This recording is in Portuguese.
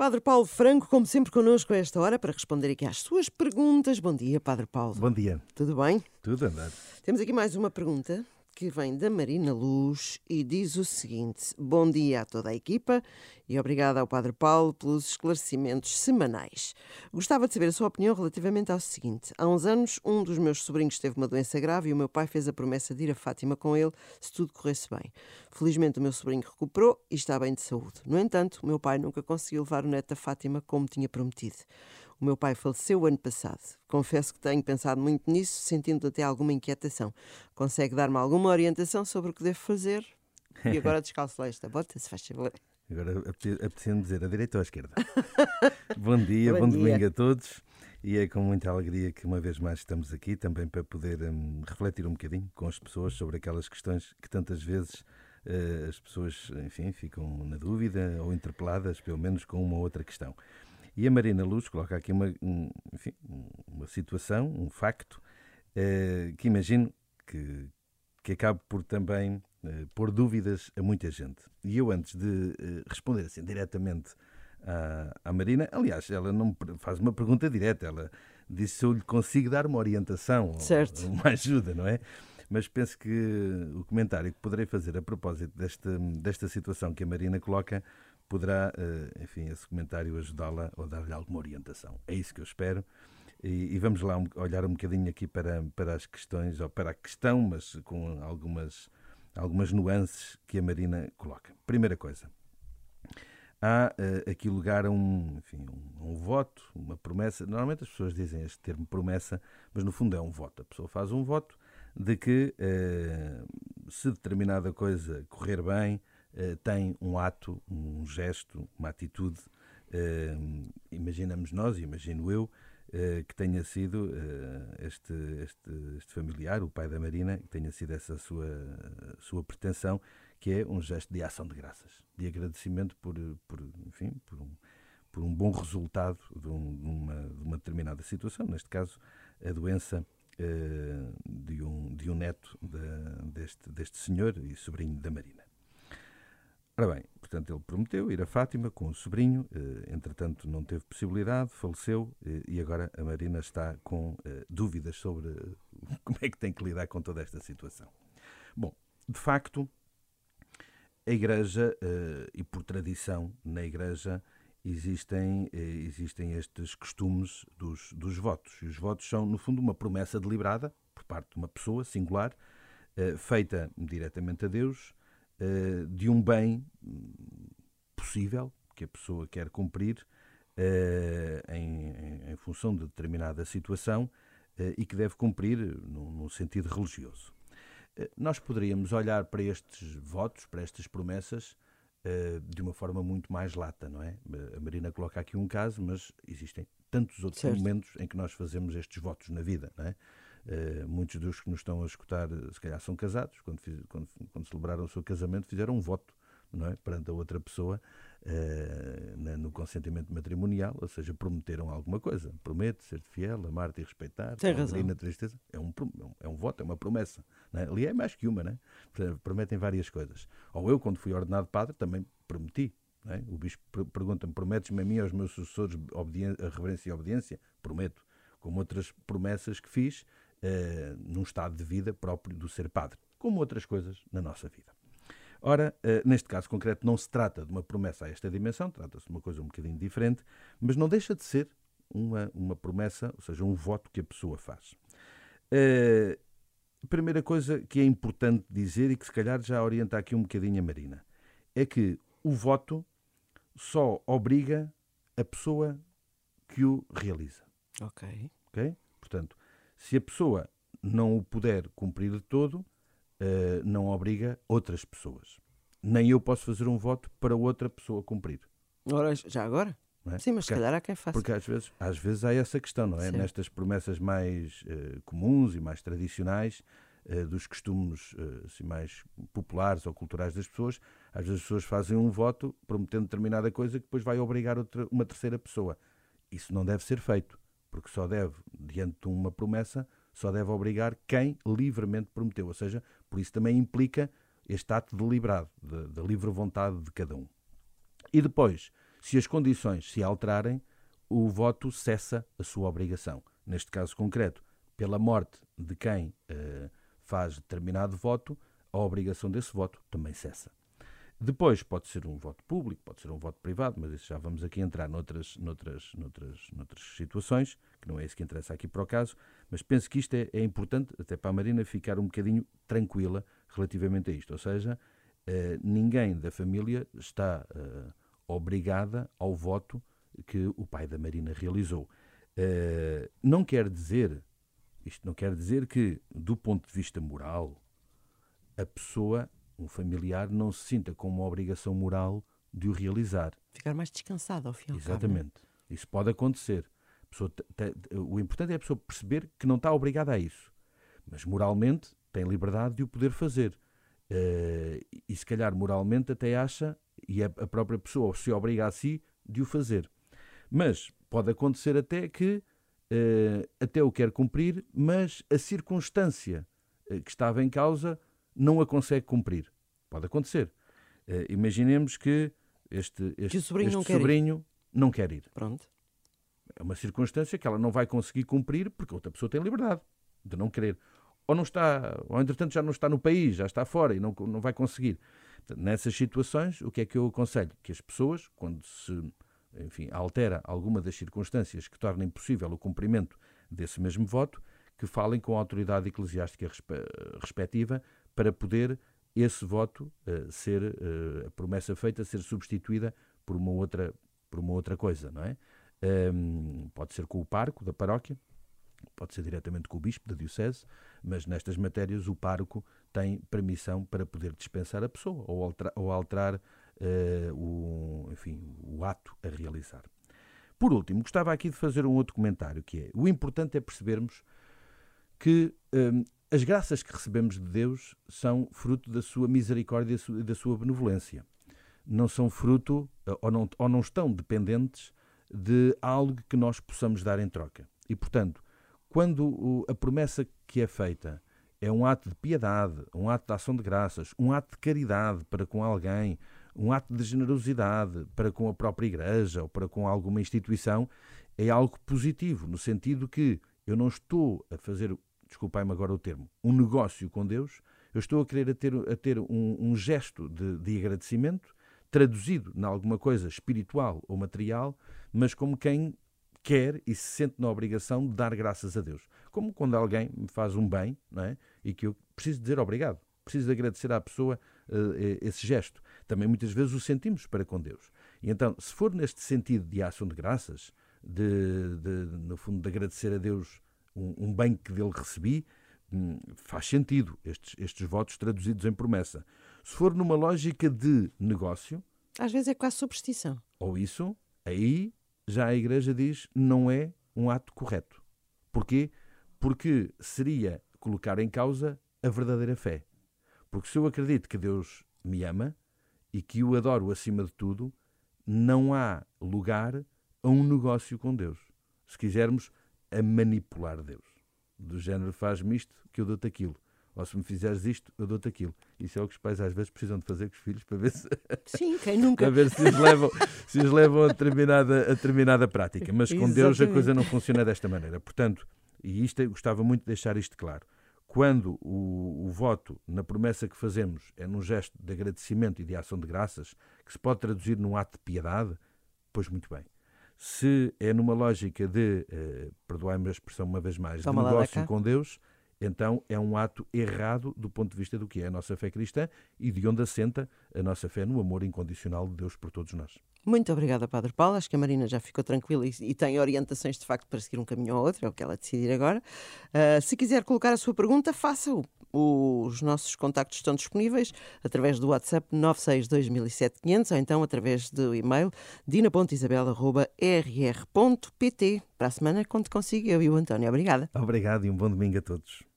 Padre Paulo Franco, como sempre, connosco a esta hora para responder aqui às suas perguntas. Bom dia, Padre Paulo. Bom dia. Tudo bem? Tudo andado. Temos aqui mais uma pergunta que vem da Marina Luz e diz o seguinte: Bom dia a toda a equipa e obrigada ao Padre Paulo pelos esclarecimentos semanais. Gostava de saber a sua opinião relativamente ao seguinte: há uns anos, um dos meus sobrinhos teve uma doença grave e o meu pai fez a promessa de ir a Fátima com ele se tudo corresse bem. Felizmente, o meu sobrinho recuperou e está bem de saúde. No entanto, o meu pai nunca conseguiu levar o neto a Fátima como tinha prometido. O meu pai faleceu ano passado. Confesso que tenho pensado muito nisso, sentindo até alguma inquietação. Consegue dar-me alguma orientação sobre o que devo fazer? E agora descalço lá esta bota, se faz favor. Agora apetecendo dizer a direita ou à esquerda. bom dia, bom, bom dia. domingo a todos. E é com muita alegria que uma vez mais estamos aqui também para poder um, refletir um bocadinho com as pessoas sobre aquelas questões que tantas vezes uh, as pessoas, enfim, ficam na dúvida ou interpeladas, pelo menos com uma outra questão. E a Marina Luz coloca aqui uma, um, enfim, uma situação, um facto, eh, que imagino que, que acabe por também eh, pôr dúvidas a muita gente. E eu, antes de eh, responder assim diretamente à, à, Marina, aliás, ela não faz uma pergunta direta, ela disse se eu lhe consigo dar uma orientação, certo. uma ajuda, não é? Mas penso que o comentário que poderei fazer a propósito desta, desta situação que a Marina coloca poderá, eh, enfim, esse comentário ajudá-la ou dar-lhe alguma orientação. É isso que eu espero. E, e, vamos lá olhar um bocadinho aqui para, para as questões, ou para a questão, mas com algumas, algumas nuances que a Marina coloca. Primeira coisa, há uh, aqui lugar a um, enfim, um, um, voto, uma promessa. Normalmente as pessoas dizem este termo promessa, mas no fundo é um voto. A pessoa faz um voto de que uh, se determinada coisa correr bem, tem um ato, um gesto, uma atitude, uh, imaginamos nós, imagino eu, uh, que tenha sido este, este, este, familiar, o pai da Marina, que tenha sido essa sua, sua pretensão, que é um gesto de ação de graças, de agradecimento por, por, enfim, por um, por um bom resultado de, um, de, uma, de uma determinada situação, neste caso, a doença de um, de um neto de, deste, deste senhor e sobrinho da Marina. Ora bem, portanto, ele prometeu ir a Fátima com o sobrinho, eh, entretanto não teve possibilidade, faleceu eh, e agora a Marina está com eh, dúvidas sobre como é que tem que lidar com toda esta situação. Bom, de facto, a Igreja, e por tradição na Igreja, existem, existem estes costumes dos, dos votos. E os votos são, no fundo, uma promessa deliberada por parte de uma pessoa singular, feita diretamente a Deus uh, de um bem possível que a pessoa quer cumprir uh, em, em, função de determinada situação uh, e que deve cumprir num, num sentido religioso. Nós poderíamos olhar para estes votos, para estas promessas, de uma forma muito mais lata, não é? A Marina coloca aqui um caso, mas existem tantos outros certo. momentos em que nós fazemos estes votos na vida, não é? Uh, muitos dos que nos estão a escutar, se calhar, são casados. Quando, fiz, quando, quando, celebraram o seu casamento, fizeram um voto não é? perante a outra pessoa uh, na, no consentimento matrimonial, ou seja, prometeram alguma coisa. Promete ser fiel, amar-te e respeitar. Tem razão. na tristeza. É um, é um voto, é uma promessa. É? Ali é mais que uma, né? prometem várias coisas. Ou eu, quando fui ordenado padre, também prometi. É? O bispo pergunta-me: prometes-me a mim e aos meus sucessores a reverência e a obediência? Prometo. Como outras promessas que fiz, uh, num estado de vida próprio do ser padre, como outras coisas na nossa vida. Ora, uh, neste caso concreto, não se trata de uma promessa a esta dimensão, trata-se de uma coisa um bocadinho diferente, mas não deixa de ser uma, uma promessa, ou seja, um voto que a pessoa faz. Uh, a primeira coisa que é importante dizer e que se calhar já orienta aqui um bocadinho a Marina é que o voto só obriga a pessoa que o realiza. Ok. Ok? Portanto, se a pessoa não o puder cumprir de todo, uh, não obriga outras pessoas. Nem eu posso fazer um voto para outra pessoa cumprir. Ora, já agora? É? Sim, mas porque, se calhar há quem faça. Porque às vezes, às vezes há essa questão, não é? Sim. Nestas promessas mais uh, comuns e mais tradicionais, uh, dos costumes uh, assim, mais populares ou culturais das pessoas, às vezes as pessoas fazem um voto prometendo determinada coisa que depois vai obrigar outra, uma terceira pessoa. Isso não deve ser feito porque só deve, diante de uma promessa, só deve obrigar quem livremente prometeu. Ou seja, por isso também implica este ato deliberado, da livre vontade de cada um. E depois, Se as condições se alterarem, o voto cessa a sua obrigação. Neste caso concreto, pela morte de quem uh, faz determinado voto, a obrigação desse voto também cessa. Depois pode ser um voto público, pode ser um voto privado, mas isso já vamos aqui entrar noutras, noutras, noutras, noutras situações, que não é isso que interessa aqui para o caso, mas penso que isto é, é importante, até para a Marina ficar um bocadinho tranquila relativamente a isto. Ou seja, eh, ninguém da família está eh, obrigada ao voto que o pai da Marina realizou. Eh, não quer dizer, isto não quer dizer que, do ponto de vista moral, a pessoa um familiar não se sinta com uma obrigação moral de o realizar. Ficar mais descansado ao fim e Exatamente. Cabo, Isso pode acontecer. o importante é a pessoa perceber que não está obrigada a isso. Mas moralmente tem liberdade de o poder fazer. Uh, e se calhar moralmente até acha, e a, a própria pessoa se obriga a si de o fazer. Mas pode acontecer até que uh, até o quer cumprir, mas a circunstância uh, que estava em causa não a consegue cumprir. Pode acontecer. Uh, imaginemos que este, este, que sobrinho, este não, sobrinho quer não quer ir. Pronto. É uma circunstância que ela não vai conseguir cumprir porque outra pessoa tem liberdade de não querer. Ou não está, ou entretanto já não está no país, já está fora e não, não vai conseguir. Nessas situações, o que é que eu aconselho? Que as pessoas, quando se enfim, altera alguma das circunstâncias que tornem possível o cumprimento desse mesmo voto, que falem com a autoridade eclesiástica respectiva para poder esse voto uh, ser, uh, a promessa feita, ser substituída por uma outra, por uma outra coisa, não é? Um, pode ser com o parco da paróquia, pode ser diretamente com o bispo da diocese, mas nestas matérias o parco tem permissão para poder dispensar a pessoa ou alterar, ou alterar uh, o, enfim, o ato a realizar. Por último, gostava aqui de fazer um outro comentário, que é, o importante é percebermos que um, as graças que recebemos de Deus são fruto da sua misericórdia e da sua benevolência. Não são fruto, eh, ou não, ou não estão dependentes de algo que nós possamos dar em troca. E, portanto, quando a promessa que é feita é um ato de piedade, um ato de ação de graças, um ato de caridade para com alguém, um ato de generosidade para com a própria igreja ou para com alguma instituição, é algo positivo, no sentido que eu não estou a fazer desculpai-me agora o termo, um negócio com Deus, eu estou a querer a ter, a ter um, um gesto de, de agradecimento, traduzido em alguma coisa espiritual ou material, mas como quem quer e se sente na obrigação de dar graças a Deus. Como quando alguém me faz um bem não é? e que eu preciso dizer obrigado, preciso de agradecer à pessoa uh, esse gesto. Também muitas vezes o sentimos para com Deus. E então, se for neste sentido de ação de graças, de, de no fundo, de agradecer a Deus um, um bem que dele recebi, hum, faz sentido estes, estes votos traduzidos em promessa. Se for numa lógica de negócio. Às vezes é quase superstição. Ou isso, aí já a Igreja diz não é um ato correto. Porquê? Porque seria colocar em causa a verdadeira fé. Porque se eu acredito que Deus me ama e que o adoro acima de tudo, não há lugar a um negócio com Deus. Se quisermos, a manipular Deus. Do género, faz-me isto que eu dou-te aquilo. Ou se me fizeres isto, eu dou-te aquilo. Isso é o que os pais às vezes precisam de fazer com os filhos para ver se. Sim, quem nunca. para ver se os levam, se os levam a, determinada, a determinada prática. Mas com Exatamente. Deus a coisa não funciona desta maneira. Portanto, e isto eu gostava muito de deixar isto claro. Quando o, o voto na promessa que fazemos é num gesto de agradecimento e de ação de graças, que se pode traduzir num ato de piedade, pois muito bem. Se é numa lógica de, uh, perdoai-me a expressão uma vez mais, Toma de negócio com Deus, então é um ato errado do ponto de vista do que é a nossa fé cristã e de onde assenta a nossa fé no amor incondicional de Deus por todos nós. Muito obrigada, Padre Paulo. Acho que a Marina já ficou tranquila e, e, tem orientações de facto para seguir um caminho ou outro, é o que ela decidir agora. Uh, se quiser colocar a sua pergunta, faça-o. Os nossos contactos estão disponíveis através do WhatsApp 962 ou então através do e-mail dina.isabel.rr.pt. Para a semana, conto consigo, eu e o António. Obrigada. Obrigado e um bom domingo a todos.